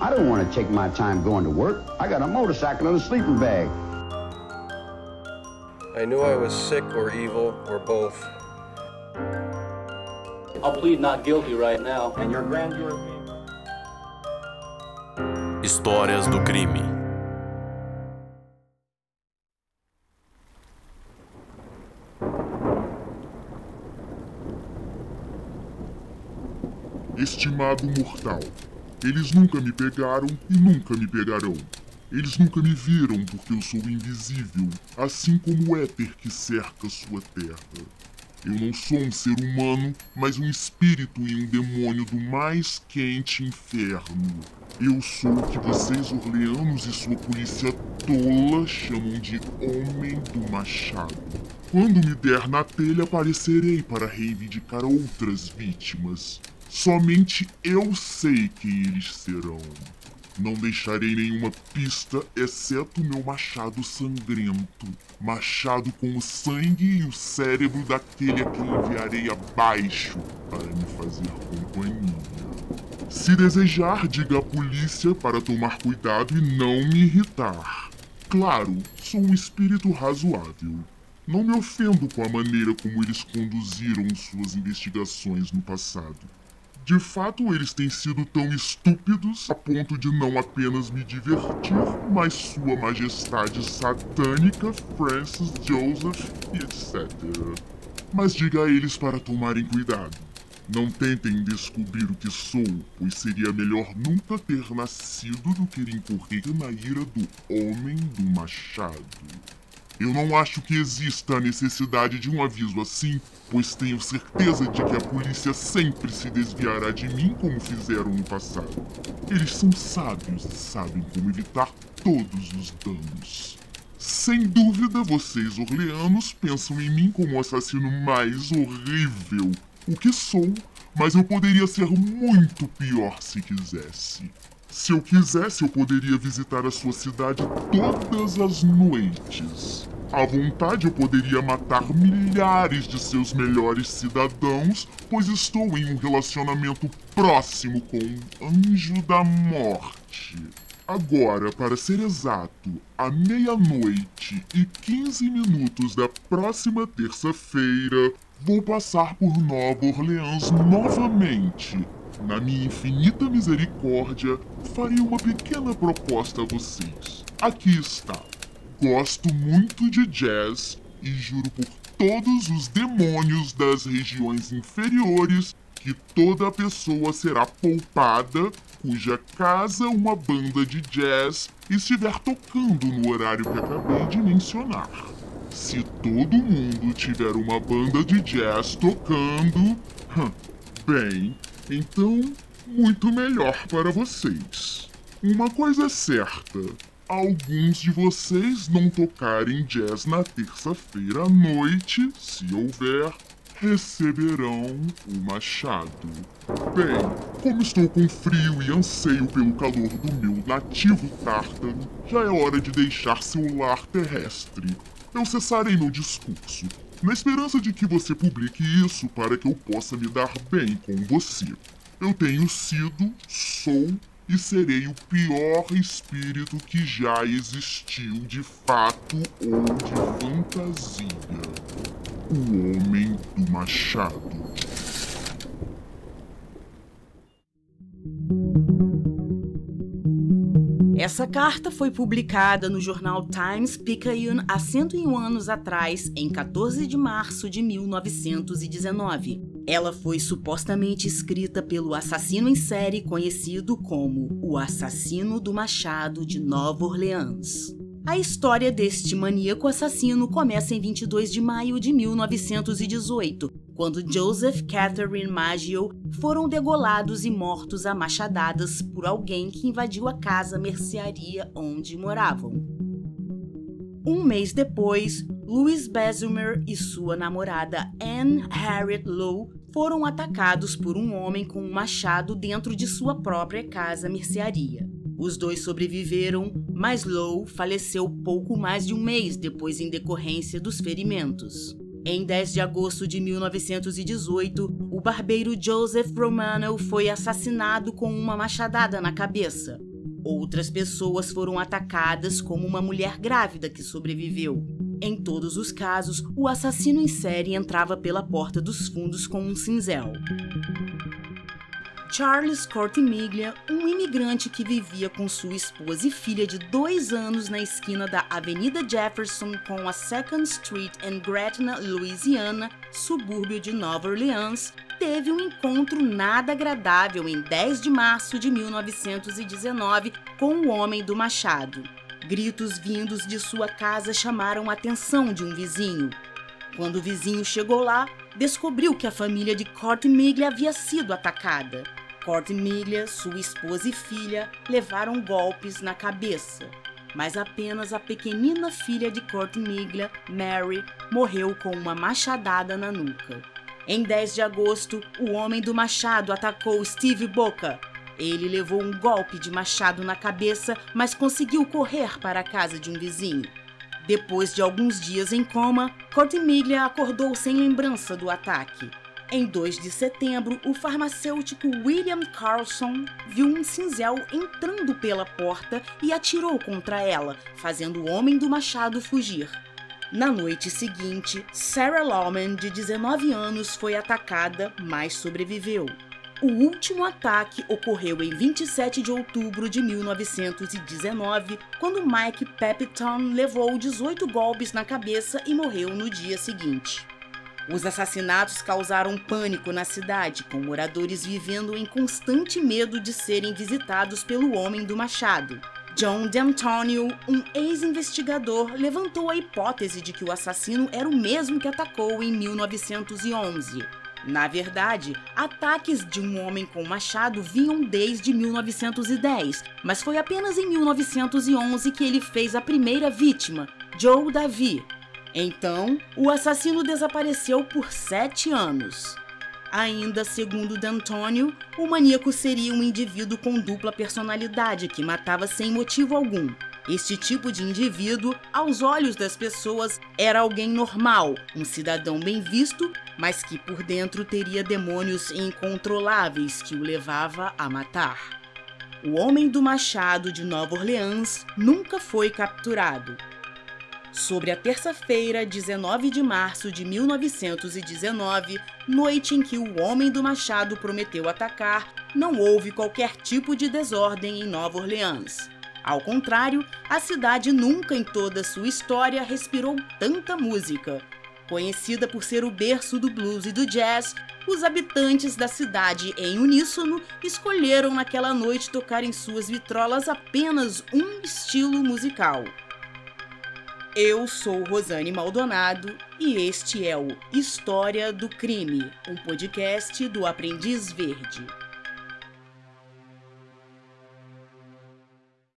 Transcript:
I don't want to take my time going to work. I got a motorcycle and a sleeping bag. I knew I was sick or evil or both. I'll plead not guilty right now. And your grandeur Histórias do crime. Estimado mortal, eles nunca me pegaram e nunca me pegarão. Eles nunca me viram porque eu sou invisível, assim como o éter que cerca sua terra. Eu não sou um ser humano, mas um espírito e um demônio do mais quente inferno. Eu sou o que vocês orleanos e sua polícia tola chamam de Homem do Machado. Quando me der na telha, aparecerei para reivindicar outras vítimas. Somente eu sei quem eles serão. Não deixarei nenhuma pista, exceto meu machado sangrento. Machado com o sangue e o cérebro daquele a quem enviarei abaixo para me fazer companhia. Se desejar, diga à polícia para tomar cuidado e não me irritar. Claro, sou um espírito razoável. Não me ofendo com a maneira como eles conduziram suas investigações no passado. De fato, eles têm sido tão estúpidos a ponto de não apenas me divertir, mas Sua Majestade Satânica, Francis, Joseph e etc. Mas diga a eles para tomarem cuidado. Não tentem descobrir o que sou, pois seria melhor nunca ter nascido do que incorrer na ira do Homem do Machado. Eu não acho que exista a necessidade de um aviso assim, pois tenho certeza de que a polícia sempre se desviará de mim como fizeram no passado. Eles são sábios e sabem como evitar todos os danos. Sem dúvida, vocês, orleanos, pensam em mim como o assassino mais horrível. O que sou, mas eu poderia ser muito pior se quisesse. Se eu quisesse, eu poderia visitar a sua cidade todas as noites. À vontade, eu poderia matar milhares de seus melhores cidadãos, pois estou em um relacionamento próximo com o Anjo da Morte. Agora, para ser exato, à meia-noite e 15 minutos da próxima terça-feira, vou passar por Nova Orleans novamente na minha infinita misericórdia, farei uma pequena proposta a vocês. Aqui está. Gosto muito de jazz e juro por todos os demônios das regiões inferiores que toda pessoa será poupada cuja casa uma banda de jazz estiver tocando no horário que acabei de mencionar. Se todo mundo tiver uma banda de jazz tocando, bem, então, muito melhor para vocês. Uma coisa é certa: alguns de vocês não tocarem jazz na terça-feira à noite, se houver, receberão o machado. Bem, como estou com frio e anseio pelo calor do meu nativo tártaro, já é hora de deixar seu lar terrestre. Eu cessarei meu discurso na esperança de que você publique isso para que eu possa me dar bem com você. Eu tenho sido, sou e serei o pior espírito que já existiu de fato ou de fantasia. O Homem do Machado. Essa carta foi publicada no jornal Times Picayune há 101 anos atrás, em 14 de março de 1919. Ela foi supostamente escrita pelo assassino em série conhecido como o Assassino do Machado de Nova Orleans. A história deste maníaco assassino começa em 22 de maio de 1918, quando Joseph Catherine Maggio foram degolados e mortos a machadadas por alguém que invadiu a casa mercearia onde moravam. Um mês depois, Louis Besumer e sua namorada Anne Harriet Lowe foram atacados por um homem com um machado dentro de sua própria casa mercearia. Os dois sobreviveram, mas Lowe faleceu pouco mais de um mês depois em decorrência dos ferimentos. Em 10 de agosto de 1918, o barbeiro Joseph Romano foi assassinado com uma machadada na cabeça. Outras pessoas foram atacadas, como uma mulher grávida que sobreviveu. Em todos os casos, o assassino em série entrava pela porta dos fundos com um cinzel. Charles Cortimiglia, um imigrante que vivia com sua esposa e filha de dois anos na esquina da Avenida Jefferson com a Second Street em Gretna, Louisiana, subúrbio de Nova Orleans, teve um encontro nada agradável em 10 de março de 1919 com o homem do machado. Gritos vindos de sua casa chamaram a atenção de um vizinho. Quando o vizinho chegou lá, descobriu que a família de Cortimiglia havia sido atacada. Cortimiglia, sua esposa e filha levaram golpes na cabeça, mas apenas a pequenina filha de Cortimiglia, Mary, morreu com uma machadada na nuca. Em 10 de agosto, o homem do machado atacou Steve Boca. Ele levou um golpe de machado na cabeça, mas conseguiu correr para a casa de um vizinho. Depois de alguns dias em coma, Cortimiglia acordou sem lembrança do ataque. Em 2 de setembro, o farmacêutico William Carlson viu um cinzel entrando pela porta e atirou contra ela, fazendo o homem do machado fugir. Na noite seguinte, Sarah Lawman, de 19 anos, foi atacada, mas sobreviveu. O último ataque ocorreu em 27 de outubro de 1919, quando Mike Pepitone levou 18 golpes na cabeça e morreu no dia seguinte. Os assassinatos causaram pânico na cidade, com moradores vivendo em constante medo de serem visitados pelo homem do machado. John D'Antonio, um ex-investigador, levantou a hipótese de que o assassino era o mesmo que atacou em 1911. Na verdade, ataques de um homem com machado vinham desde 1910, mas foi apenas em 1911 que ele fez a primeira vítima, Joe Davy. Então, o assassino desapareceu por sete anos. Ainda segundo D'Antonio, o maníaco seria um indivíduo com dupla personalidade que matava sem motivo algum. Este tipo de indivíduo, aos olhos das pessoas, era alguém normal, um cidadão bem visto, mas que por dentro teria demônios incontroláveis que o levava a matar. O homem do machado de Nova Orleans nunca foi capturado. Sobre a terça-feira, 19 de março de 1919, noite em que o homem do machado prometeu atacar, não houve qualquer tipo de desordem em Nova Orleans. Ao contrário, a cidade nunca em toda sua história respirou tanta música. Conhecida por ser o berço do blues e do jazz, os habitantes da cidade, em uníssono, escolheram naquela noite tocar em suas vitrolas apenas um estilo musical. Eu sou Rosane Maldonado e este é o História do Crime, um podcast do Aprendiz Verde.